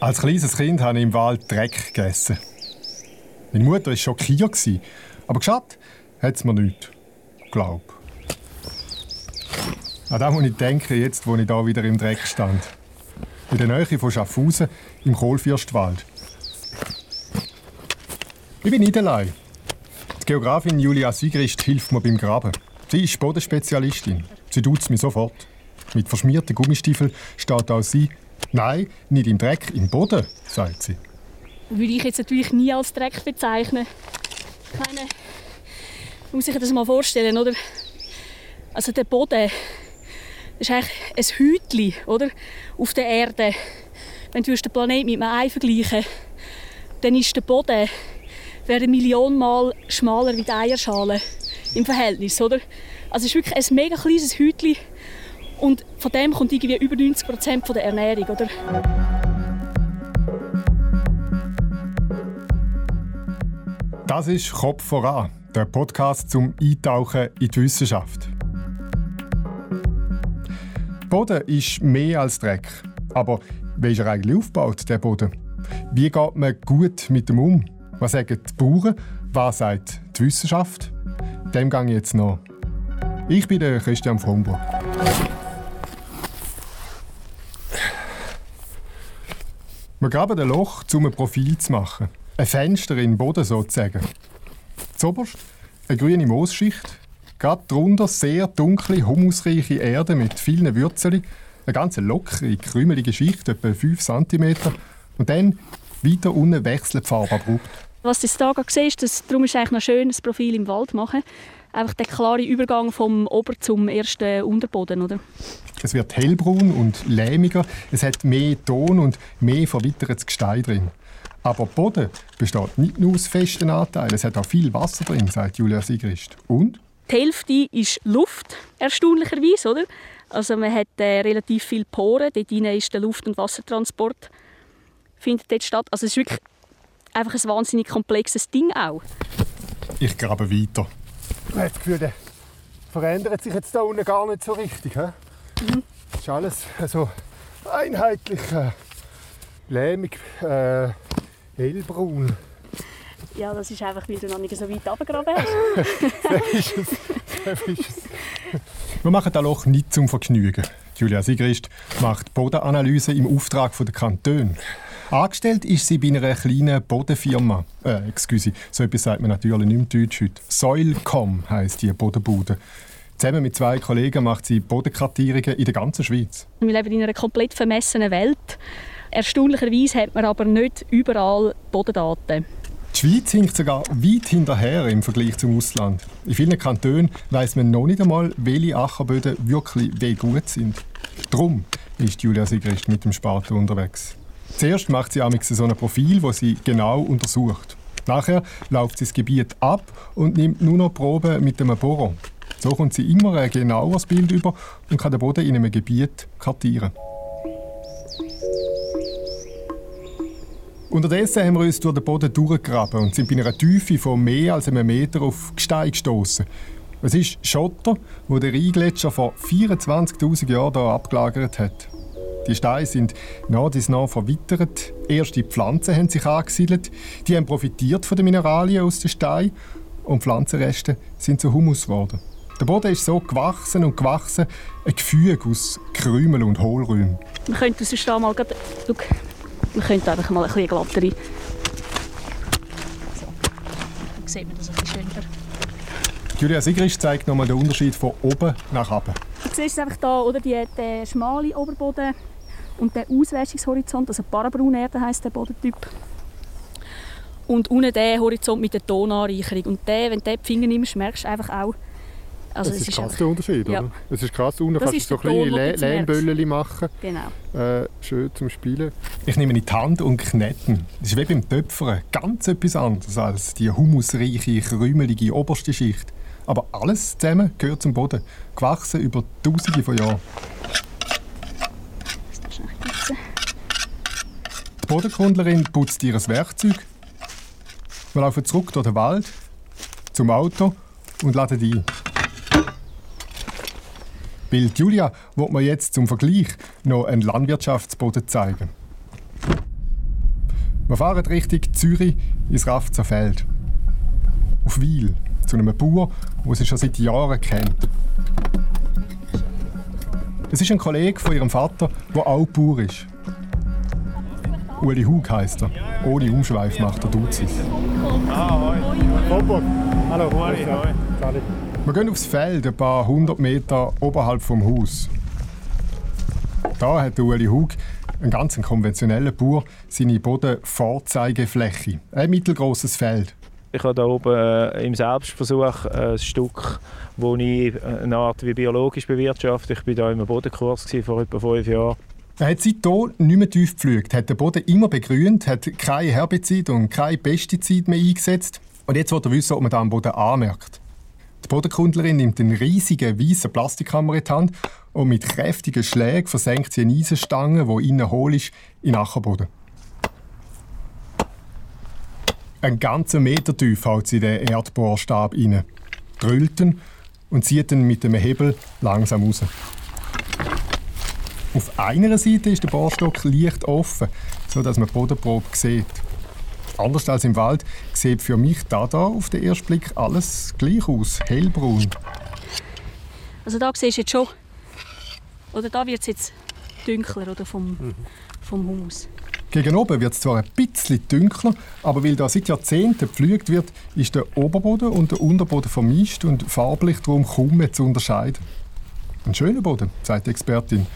Als kleines Kind habe ich im Wald Dreck gegessen. Meine Mutter war schockiert, aber geschaut hat es mir nichts. Glaub. An das muss ich denken, jetzt, wo ich hier wieder im Dreck stand. In der Nähe von Schaffhausen im Kohlfürstwald. Ich bin allein. Die Geografin Julia Sigrist hilft mir beim Graben. Sie ist Bodenspezialistin. Sie tut mir sofort. Mit verschmierten Gummistiefeln steht auch sie Nein, nicht im Dreck, im Boden, sagt sie. Würde ich jetzt natürlich nie als Dreck bezeichnen. Ich meine, man muss sich das mal vorstellen, oder? Also der Boden, ist eigentlich ein Hütchen, oder? Auf der Erde. Wenn du den Planeten mit einem Ei vergleichen dann ist der Boden eine Million Mal schmaler wie die Eierschale im Verhältnis, oder? Also es ist wirklich ein mega kleines Hütchen und von dem kommt irgendwie über 90 Prozent der Ernährung, oder? Das ist Kopf voran, der Podcast zum Eintauchen in die Wissenschaft. Boden ist mehr als Dreck. Aber wie ist er eigentlich aufgebaut, der Boden? Wie geht man gut mit dem um? Was sagen die Bauern? Was sagt die Wissenschaft? Dem gehe ich jetzt noch. Ich bin der Christian Fromburg. Wir graben ein Loch, um ein Profil zu machen. Ein Fenster in den Boden sozusagen. Zoberst eine grüne Moosschicht, gerade drunter sehr dunkle, humusreiche Erde mit vielen Wurzeln, eine ganz lockere, krümelige Schicht, etwa 5 cm. Und dann weiter unten wechselt die Farbe abrupt. Was du hier gerade siehst, das, darum ist es eigentlich noch schön, das Profil im Wald machen. Einfach der klare Übergang vom Ober- zum ersten Unterboden, oder? Es wird hellbraun und lähmiger, es hat mehr Ton und mehr verwittertes Gestein drin. Aber der Boden besteht nicht nur aus festen Anteilen, es hat auch viel Wasser drin, sagt Julia Sigrist. Und? Die Hälfte ist Luft, erstaunlicherweise, oder? Also man hat äh, relativ viele Poren, dort ist der Luft- und Wassertransport findet dort statt. Also es ist wirklich einfach ein wahnsinnig komplexes Ding auch. Ich grabe weiter. Ich habe das Gefühl, der verändert sich jetzt da unten gar nicht so richtig. He? Mhm. ist alles so einheitlich, äh, lähmig, äh, hellbraun. Ja, das ist einfach, weil du noch nicht so weit runtergegraben hast. das ist es. Das ist es. Wir machen das Loch nicht zum Vergnügen. Julia Sigrist macht Bodenanalyse im Auftrag der Kantone. Angestellt ist sie bei einer kleinen Bodenfirma. Äh, excuse, so etwas sagt man natürlich nicht im Deutsch heute. Soilcom heisst die Bodenbude. Zusammen mit zwei Kollegen macht sie Bodenkartierungen in der ganzen Schweiz. Wir leben in einer komplett vermessenen Welt. Erstaunlicherweise hat man aber nicht überall Bodendaten. Die Schweiz hinkt sogar weit hinterher im Vergleich zum Ausland. In vielen Kantonen weiß man noch nicht einmal, welche Ackerböden wirklich wie gut sind. Darum ist Julia Sigrist mit dem Spaten unterwegs. Zuerst macht sie so ein Profil, das sie genau untersucht. Nachher läuft sie das Gebiet ab und nimmt nur noch Proben mit dem Bohrer. So kommt sie immer ein genaueres Bild über und kann den Boden in einem Gebiet kartieren. Unterdessen haben wir uns durch den Boden durchgegraben und sind bei einer Tiefe von mehr als einem Meter auf Gestein gestoßen. Es ist Schotter, wo der Rheingletscher vor 24.000 Jahren hier abgelagert hat. Die Steine sind nach dies nach verwittert. Erste Pflanzen haben sich angesiedelt. Die haben profitiert von den Mineralien aus den Steinen und Pflanzenreste sind zu Humus geworden. Der Boden ist so gewachsen und gewachsen, ein Gefüge aus Krümel und Hohlräumen. Wir könnten sonst mal grad, look, wir könnten einfach mal ein bisschen glattere. So. Dann sieht man das ein bisschen schöner. Julia Sigrist zeigt nochmal den Unterschied von oben nach unten. Du siehst einfach hier, oder, die, der schmale Oberboden und der Auswäschungshorizont, also Parabraunerde heisst der Bodentyp. Und unten der Horizont mit der Tonanreicherung. Und der, wenn du den Finger nimmst, merkst du einfach auch, also das ist, ist krass der Unterschied, ja. oder? Es ist krass, unten kannst du so kleine Lehmböllen machen. Genau. Äh, schön zum Spielen. Ich nehme in die Hand und kneten. Das ist wie beim Töpfern. Ganz etwas anderes als die humusreiche, krümelige oberste Schicht. Aber alles zusammen gehört zum Boden. Gewachsen über Tausende von Jahren. Die Bodenkundlerin putzt ihr Werkzeug. Wir laufen zurück durch den Wald, zum Auto und laden ein. Bild Julia wird mir jetzt zum Vergleich noch einen Landwirtschaftsboden zeigen. Wir fahren Richtung Zürich ins Rafzer Feld. Auf Wiel, zu einem Bauer, der sie schon seit Jahren kennt. Es ist ein Kollege von ihrem Vater, der auch Bauer ist. Uli Hug heisst er. Ohne Umschweif macht er Duzis. Hallo. Hallo. Wir gehen aufs Feld, ein paar hundert Meter oberhalb vom Haus. Da hat Uli Hug, ein ganz konventioneller Bauer, seine Bodenvorzeigefläche. Ein mittelgroßes Feld. Ich habe hier oben äh, im Selbstversuch ein Stück, wo ich eine Art wie biologisch bewirtschafte. Ich war hier im Bodenkurs vor etwa fünf Jahren. Er hat seitdem nicht mehr tief gepflügt, hat den Boden immer begrünt, hat kein Herbizid und kein Pestizid mehr eingesetzt. Und jetzt will er wissen, ob man da am Boden anmerkt. Die Bodenkundlerin nimmt einen riesigen weißen Plastikhammer in die Hand und mit kräftigen Schlägen versenkt sie eine Eisenstange, die innen hohl ist, in den Ackerboden. Einen ganzen Meter tief haut sie den Erdbohrstab rein, drüllt ihn und zieht ihn mit dem Hebel langsam raus. Auf einer Seite ist der Bohrstock leicht offen, sodass man die Bodenprobe sieht. Anders als im Wald sieht für mich da, da auf den ersten Blick alles gleich aus, hellbraun. Also da siehst du jetzt schon, oder da wird es jetzt dunkler oder vom, vom Haus. Gegen oben wird es zwar ein bisschen dunkler, aber weil da seit Jahrzehnten gepflügt wird, ist der Oberboden und der Unterboden vermischt und farblich darum kaum mehr zu unterscheiden. Ein schöner Boden, sagt die Expertin.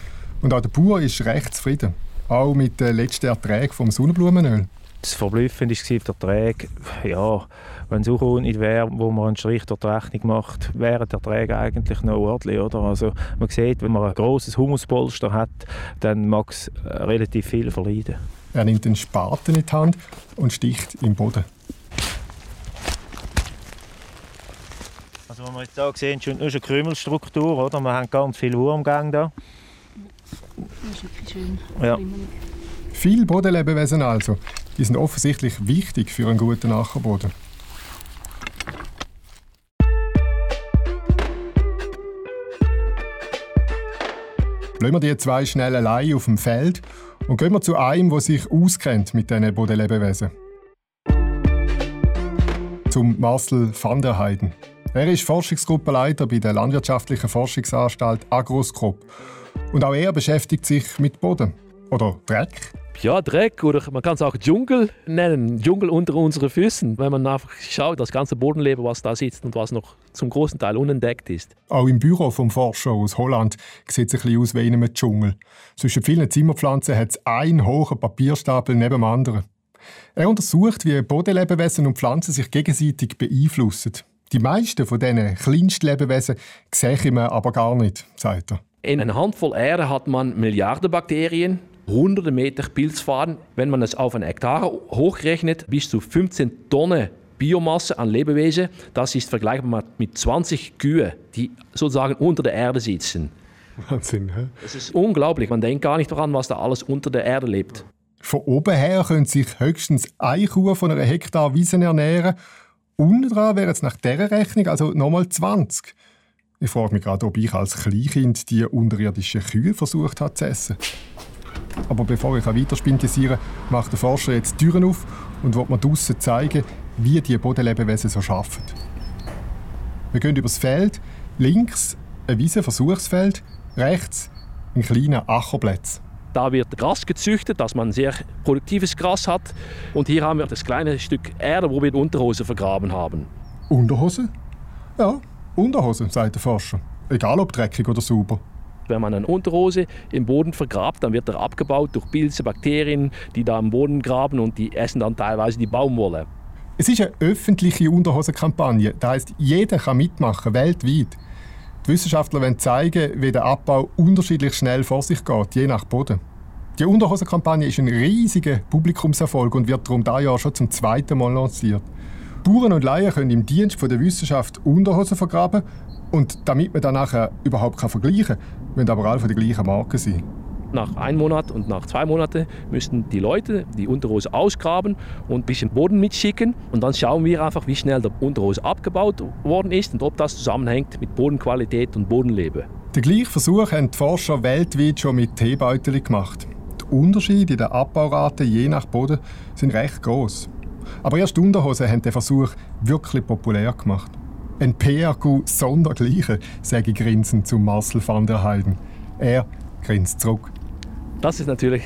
Und auch der Bauer ist recht zufrieden. Auch mit den letzten Erträgen vom Sonnenblumenöl. Das Verblüffende war die Erträge. Ja, wenn es auch nicht wäre, wo man einen Strich durch die Rechnung macht, wären die Erträge eigentlich noch ordentlich. Oder? Also man sieht, wenn man ein grosses Humuspolster hat, dann mag es äh, relativ viel verleiden. Er nimmt den Spaten in die Hand und sticht im Boden. Also was wir jetzt hier sehen, ist eine Krümelstruktur. Oder? Wir haben ganz viel Wurmgang da. Das ist wirklich schön. Ja. Viele Bodenlebewesen also. Die sind offensichtlich wichtig für einen guten Ackerboden. Lassen wir die zwei schnell allein auf dem Feld und gehen wir zu einem, der sich auskennt mit diesen Bodenlebewesen. Zum Marcel van der Heiden. Er ist Forschungsgruppenleiter bei der Landwirtschaftlichen Forschungsanstalt Agroscop. Und auch er beschäftigt sich mit Boden. Oder Dreck. Ja, Dreck oder man kann es auch Dschungel nennen. Dschungel unter unseren Füßen, wenn man einfach schaut, das ganze Bodenleben, was da sitzt und was noch zum großen Teil unentdeckt ist. Auch im Büro vom Forscher aus Holland sieht es ein bisschen aus wie in einem Dschungel. Zwischen vielen Zimmerpflanzen hat es einen hohen Papierstapel neben dem anderen. Er untersucht, wie Bodenlebewesen und Pflanzen sich gegenseitig beeinflussen. Die meisten von diesen Kleinstlebewesen sehe man aber gar nicht, sagt er. In einer Handvoll Erde hat man Milliarden Bakterien, hunderte Meter Pilzfaden. Wenn man es auf einen Hektar hochrechnet, bis zu 15 Tonnen Biomasse an Lebewesen. Das ist vergleichbar mit 20 Kühe, die sozusagen unter der Erde sitzen. Wahnsinn, hä? Das ist unglaublich. Man denkt gar nicht daran, was da alles unter der Erde lebt. Von oben her können sich höchstens eine Kuh von einer Hektar Wiese ernähren. Unten dran wären es nach dieser Rechnung also nochmal 20. Ich frage mich gerade, ob ich als Kleinkind die unterirdischen Kühe versucht habe zu essen. Aber bevor ich weiter spintisieren kann, macht der Forscher jetzt die Türen auf und will mir draussen zeigen, wie die Bodenlebewesen so arbeiten. Wir gehen übers Feld, links ein Wiesenversuchsfeld, rechts ein kleiner Ackerplatz. Da wird Gras gezüchtet, dass man sehr produktives Gras hat. Und hier haben wir das kleine Stück Erde, wo wir die Unterhose vergraben haben. Unterhose? Ja, Unterhose, sagt der Forscher. Egal ob dreckig oder sauber. Wenn man eine Unterhose im Boden vergrabt, dann wird er abgebaut durch Pilze, Bakterien, die da im Boden graben und die essen dann teilweise die Baumwolle. Es ist eine öffentliche Unterhosenkampagne. Das heisst, jeder kann mitmachen, weltweit. Die Wissenschaftler wollen zeigen, wie der Abbau unterschiedlich schnell vor sich geht, je nach Boden. Die Unterhosenkampagne ist ein riesiger Publikumserfolg und wird darum dieses Jahr schon zum zweiten Mal lanciert. Bauern und Laien können im Dienst der Wissenschaft Unterhosen vergraben und damit man dann nachher überhaupt vergleichen kann, müssen aber alle von der gleichen Marke sein. Nach einem Monat und nach zwei Monaten müssten die Leute die Unterhose ausgraben und ein bisschen Boden mitschicken. Und dann schauen wir einfach, wie schnell der Unterhose abgebaut worden ist und ob das zusammenhängt mit Bodenqualität und Bodenleben. Den gleichen Versuch haben die Forscher weltweit schon mit Teebeuteln gemacht. Die Unterschiede in der Abbaurate je nach Boden sind recht groß. Aber erst Unterhosen haben den Versuch wirklich populär gemacht. Ein PRQ sondergleichen, sage ich grinsend zu Marcel van der Heiden. Er grinst zurück. Das ist natürlich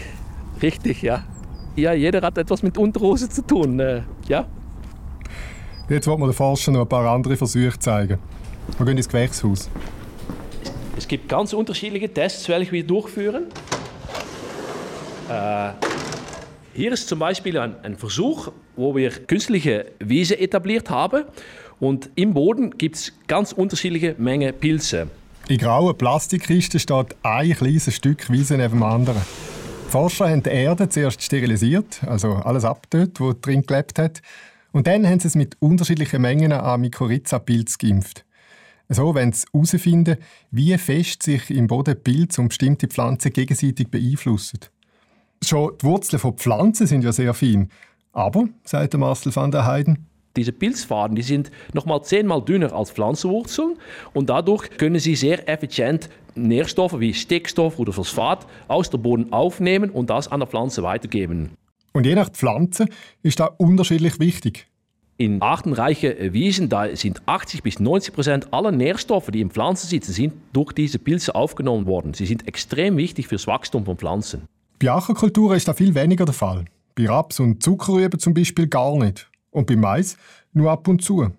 richtig, ja. Ja, jeder hat etwas mit Unterhose zu tun, äh, ja. Jetzt wollen wir den Forschern noch ein paar andere Versuche zeigen. Wir gehen ins Gewächshaus. Es gibt ganz unterschiedliche Tests, welche wir durchführen. Äh, hier ist zum Beispiel ein, ein, Versuch, wo wir künstliche Wiese etabliert haben. Und im Boden gibt es ganz unterschiedliche Mengen Pilze. In grauen Plastikkisten steht ein kleines Stück Wiese neben dem anderen. Die Forscher haben die Erde zuerst sterilisiert, also alles abgetötet, was drin gelebt hat. Und dann haben sie es mit unterschiedlichen Mengen an Mykorrhiza-Pilz geimpft. So wollen sie herausfinden, wie fest sich im Boden Pilze und bestimmte Pflanzen gegenseitig beeinflussen. Schon die Wurzeln von Pflanzen sind ja sehr fein. Aber, sagt Marcel van der Heiden, diese Pilzfaden die sind nochmal zehnmal dünner als Pflanzenwurzeln und dadurch können sie sehr effizient Nährstoffe wie Stickstoff oder Phosphat aus dem Boden aufnehmen und das an der Pflanze weitergeben. Und je nach Pflanze ist das unterschiedlich wichtig. In artenreichen Wiesen da sind 80 bis 90 Prozent aller Nährstoffe, die in Pflanzen sitzen, sind durch diese Pilze aufgenommen worden. Sie sind extrem wichtig fürs Wachstum von Pflanzen. Bei Ackerkulturen ist das viel weniger der Fall. Bei Raps und Zuckerrüben zum Beispiel gar nicht. Und bei Mais nur ab und zu.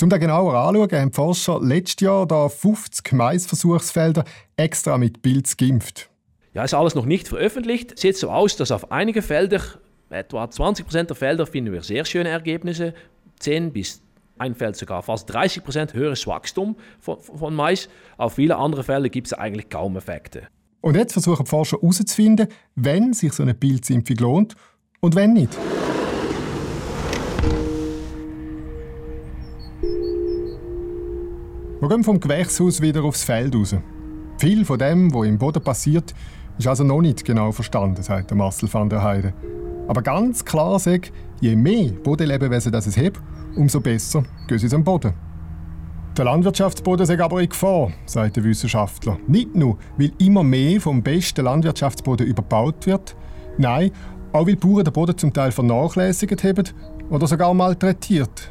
Um das genauer anzuschauen, haben Forscher letztes Jahr da 50 Maisversuchsfelder extra mit Pilz geimpft. Ja, ist alles noch nicht veröffentlicht. Sieht so aus, dass auf einige Felder, etwa 20 Prozent der Felder, finden wir sehr schöne Ergebnisse. 10 bis ein Feld sogar fast 30 Prozent höheres Wachstum von, von Mais. Auf viele andere Felder gibt es eigentlich kaum Effekte. Und jetzt versuchen die Forscher herauszufinden, wenn sich so eine Pilzimpfung lohnt und wenn nicht. Wir gehen vom Gewächshaus wieder aufs Feld raus. Viel von dem, was im Boden passiert, ist also noch nicht genau verstanden, sagt Marcel van der Heide. Aber ganz klar sagt, je mehr Bodenlebewesen das es hat, umso besser gehen sie zum Boden. Der Landwirtschaftsboden ist aber in Gefahr, sagt der Wissenschaftler. Nicht nur, weil immer mehr vom besten Landwirtschaftsboden überbaut wird, nein, auch weil Bauern den Boden zum Teil vernachlässigt haben oder sogar malträtiert.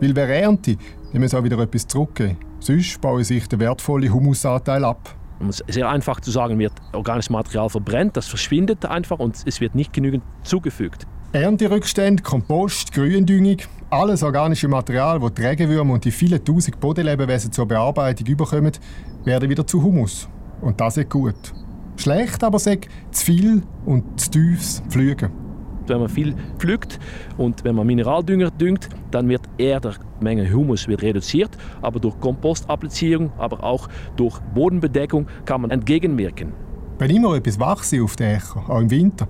Weil wer ernte, dem muss auch wieder etwas zurückgeben. Sonst bauen sich der wertvolle Humusanteil ab. Um es sehr einfach zu sagen, wird organisches Material verbrennt, das verschwindet einfach und es wird nicht genügend zugefügt. Ernterückstände, Kompost, Gründüngung, alles organische Material, das die Regenwürmer und die vielen tausend Bodenlebewesen zur Bearbeitung überkommen, werden wieder zu Humus. Und das ist gut. Schlecht aber sagt zu viel und zu tiefes Pflügen wenn man viel pflückt und wenn man Mineraldünger düngt, dann wird eher die Menge Humus wird reduziert. Aber durch Kompostapplizierung, aber auch durch Bodenbedeckung kann man entgegenwirken. Wenn immer etwas wachse auf den Äcker, auch im Winter,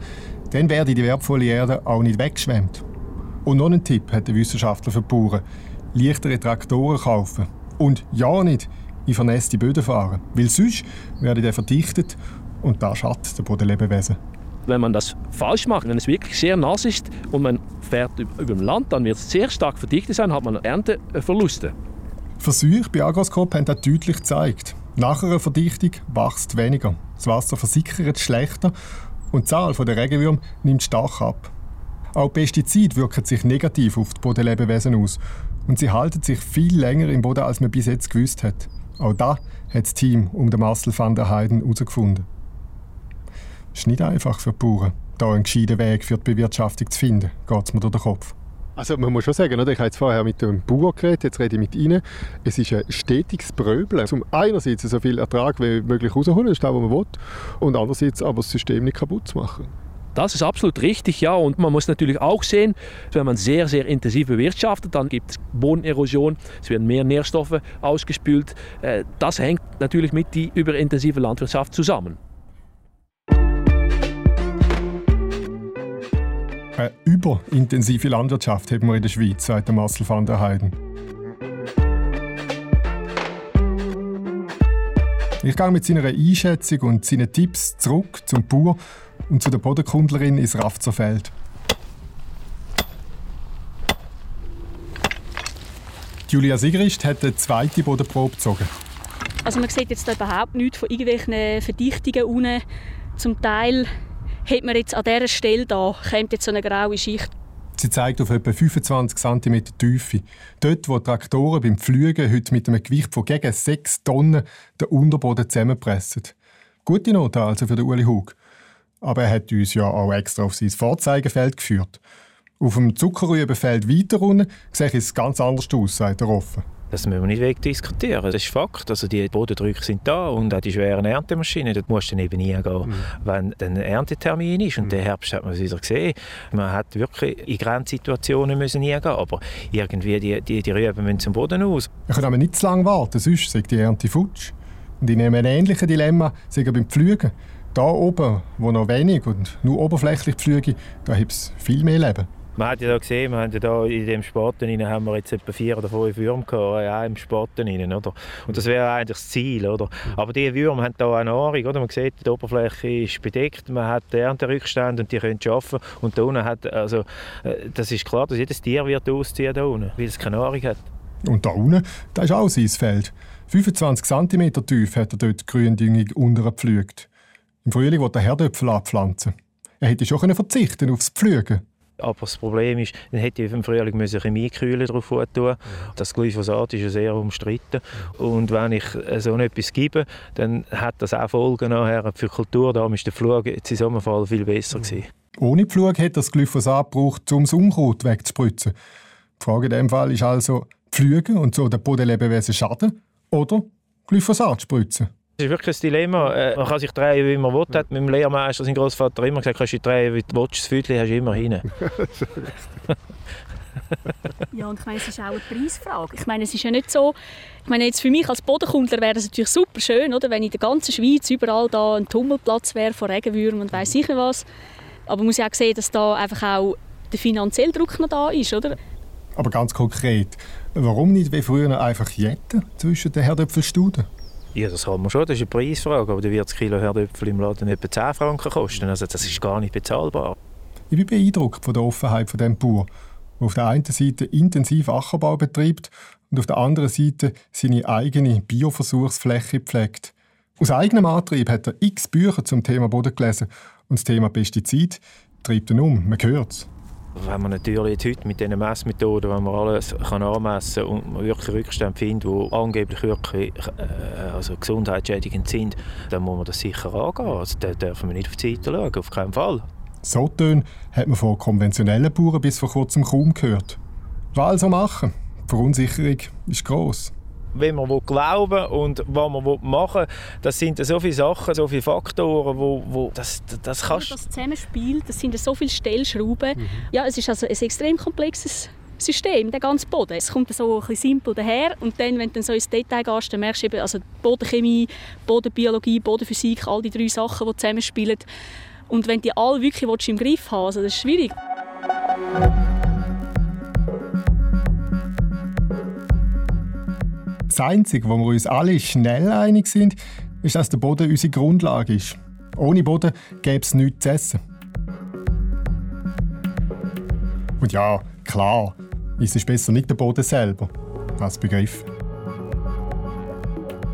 dann werde die wertvolle Erde auch nicht weggeschwemmt. Und noch ein Tipp hat der Wissenschaftler für die Bauern. Leichtere Traktoren kaufen. Und ja nicht in vernässte Böden fahren. Weil sonst werden die verdichtet und das schadet der Bodenlebewesen wenn man das falsch macht, wenn es wirklich sehr nass ist und man fährt über dem Land, dann wird es sehr stark verdichtet sein, hat man Ernteverluste. Versuche bei Agroscope haben das deutlich gezeigt. Nach einer Verdichtung wächst weniger, das Wasser versickert schlechter und die Zahl der Regenwürmer nimmt stark ab. Auch Pestizide wirken sich negativ auf die Bodenlebewesen aus und sie halten sich viel länger im Boden, als man bis jetzt gewusst hat. Auch da hat das Team um den Marcel van der Heiden herausgefunden. Es ist nicht einfach für die Bauern, da einen gescheiten Weg für die Bewirtschaftung zu finden, geht es mir durch den Kopf. Also man muss schon sagen, ich habe jetzt vorher mit dem Bauern geredet, jetzt rede ich mit Ihnen. Es ist ein stetiges Bröbeln. Zum einerseits so viel Ertrag wie möglich rausholen, das ist das, was man will, und andererseits aber das System nicht kaputt zu machen. Das ist absolut richtig, ja. Und man muss natürlich auch sehen, wenn man sehr, sehr intensiv bewirtschaftet, dann gibt es Bodenerosion, es werden mehr Nährstoffe ausgespült. Äh, das hängt natürlich mit der überintensiven Landwirtschaft zusammen. Eine überintensive Landwirtschaft haben wir in der Schweiz, sagt Marcel van der Heiden. Ich gehe mit seiner Einschätzung und seinen Tipps zurück zum Bauer und zu der Bodenkundlerin ins Rafzerfeld. Julia Sigrist hat eine zweite Bodenprobe gezogen. Also man sieht jetzt überhaupt nichts von irgendwelchen Verdichtungen unten. Zum Teil hat man jetzt an dieser Stelle da, kommt jetzt so eine graue Schicht. Sie zeigt auf etwa 25 cm Tiefe. Dort, wo Traktoren beim Pflügen heute mit einem Gewicht von gegen 6 Tonnen den Unterboden zusammenpressen. Gute Note also für den Uli Hug. Aber er hat uns ja auch extra auf sein Vorzeigefeld geführt. Auf dem Zuckerrübenfeld weiter unten sieht es ganz anders aus, sagt er offen. Das müssen wir nicht wegdiskutieren. Das ist Fakt. Also die Bodendrücke sind da und auch die schweren Erntemaschinen, dort musst du dann eben hingehen, mhm. wenn ein Erntetermin ist. Und mhm. den Herbst hat man es wieder gesehen. Man hat wirklich in Grenzsituationen müssen hingehen, aber irgendwie die, die, die Rüben müssen zum Boden aus. Ich kann aber nicht zu lange warten, sonst sagt die Ernte futsch. Und in einem ähnlichen Dilemma sind beim Pflügen. Da oben, wo noch wenig und nur oberflächlich pflüge, da gibt es viel mehr Leben. Man hat ja da gesehen, wir haben ja da in dem Spaten haben wir jetzt etwa vier oder fünf Würmer gehabt, ja, im Spaten rein, oder? Und das wäre eigentlich das Ziel, oder? Aber diese Würmer haben da eine Nahrung, oder? Man sieht, die Oberfläche ist bedeckt, man hat Ernterückstände und die können arbeiten. Und da unten hat, also, äh, das ist klar, dass jedes Tier wird ausziehen da unten, weil es keine Nahrung hat. Und da unten, das ist auch sein Feld. 25 cm tief hat er dort die Gründüngung untergepflügt. Im Frühling wollte er Herdöpfel abpflanzen. Er hätte schon verzichten aufs Pflügen. Aber das Problem ist, dann hätte ich im Frühling müssen Chemiekühle drauf tun. Das Glyphosat ist ja sehr umstritten. Und wenn ich so etwas gebe, dann hat das auch Folgen nachher für die Kultur. Da ist der Flug jetzt in diesem Fall viel besser gewesen. Ohne Pflug hätte das Glyphosat gebraucht, um das Unkraut wegzuspritzen. Die Frage in diesem Fall ist also, Pflügen und so den Bodenlebewesen schaden oder Glyphosat spritzen? Das ist wirklich ein Dilemma. Äh, man kann sich drehen, wie man will. Hat mit dem Lehrmeister, sein Großvater, immer gesagt, kannst du dich drehen, wie du willst. Das Füdli hast du immer hin. ja, und ich meine, es ist auch eine Preisfrage. Ich meine, es ist ja nicht so, ich meine, jetzt für mich als Bodenkundler wäre es natürlich super schön, oder, wenn in der ganzen Schweiz überall da ein Tummelplatz wäre von Regenwürmern und weiss sicher was. Aber man muss ja auch sehen, dass da einfach auch der finanzielle Druck noch da ist, oder? Aber ganz konkret, warum nicht wie früher einfach jetten zwischen den Herdöpfelstuden? Ja, das haben wir schon. Das ist eine Preisfrage. Aber dann wird das Kilo Herdöpfel im Laden etwa 10 Franken kosten. Also das ist gar nicht bezahlbar. Ich bin beeindruckt von der Offenheit von dem Bauer, der auf der einen Seite intensiv Ackerbau betreibt und auf der anderen Seite seine eigene Bioversuchsfläche pflegt. Aus eigenem Antrieb hat er x Bücher zum Thema Boden gelesen und das Thema Pestizid treibt ihn um. Man hört es. Wenn man natürlich heute mit diesen Messmethoden, wenn man alles kann anmessen und wirklich Rückstände findet, die angeblich wirklich äh, also gesundheitsschädigend sind, dann muss man das sicher angehen. Also da dürfen wir nicht auf die Seite schauen, auf keinen Fall. So Töne hat man von konventionellen Bauern bis vor kurzem kaum gehört. Was also machen? Die Verunsicherung ist gross wenn man glauben und was man machen will, das sind so viele Sachen, so viele Faktoren, wo, wo das, das kannst... Das Zusammenspiel, das sind so viele Stellschrauben. Mhm. Ja, es ist also ein extrem komplexes System, der ganze Boden. Es kommt so ein bisschen simpel daher und dann, wenn du dann so ins Detail gehst, dann merkst du eben, also Bodenchemie, Bodenbiologie, Bodenphysik, all die drei Sachen, die zusammenspielen. Und wenn du die alle wirklich im Griff haben also das ist schwierig. Das Einzige, wo wir uns alle schnell einig sind, ist, dass der Boden unsere Grundlage ist. Ohne Boden gäbe es nichts zu essen. Und ja, klar, ist es besser nicht der Boden selber. Als Begriff.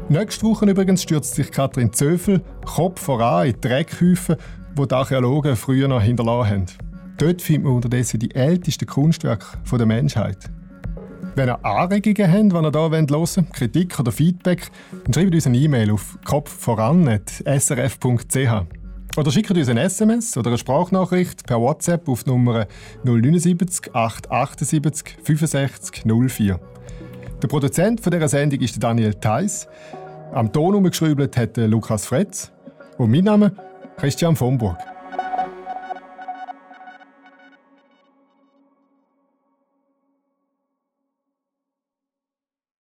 Nächste Woche übrigens stürzt sich Katrin Zöfel Kopf voran in Dreckhäufen, die die Archäologen früher noch hinterlassen haben. Dort findet man unterdessen die ältesten Kunstwerke der Menschheit. Wenn ihr Anregungen habt, die ihr hier hören wollt, Kritik oder Feedback, dann schreibt uns eine E-Mail auf kopfvoran.srf.ch. Oder schickt uns ein SMS oder eine Sprachnachricht per WhatsApp auf Nummer 079 878 65 04. Der Produzent dieser Sendung ist Daniel Theiss. Am Ton umgeschrieben hat Lukas Fretz. Und mein Name Christian von Burg.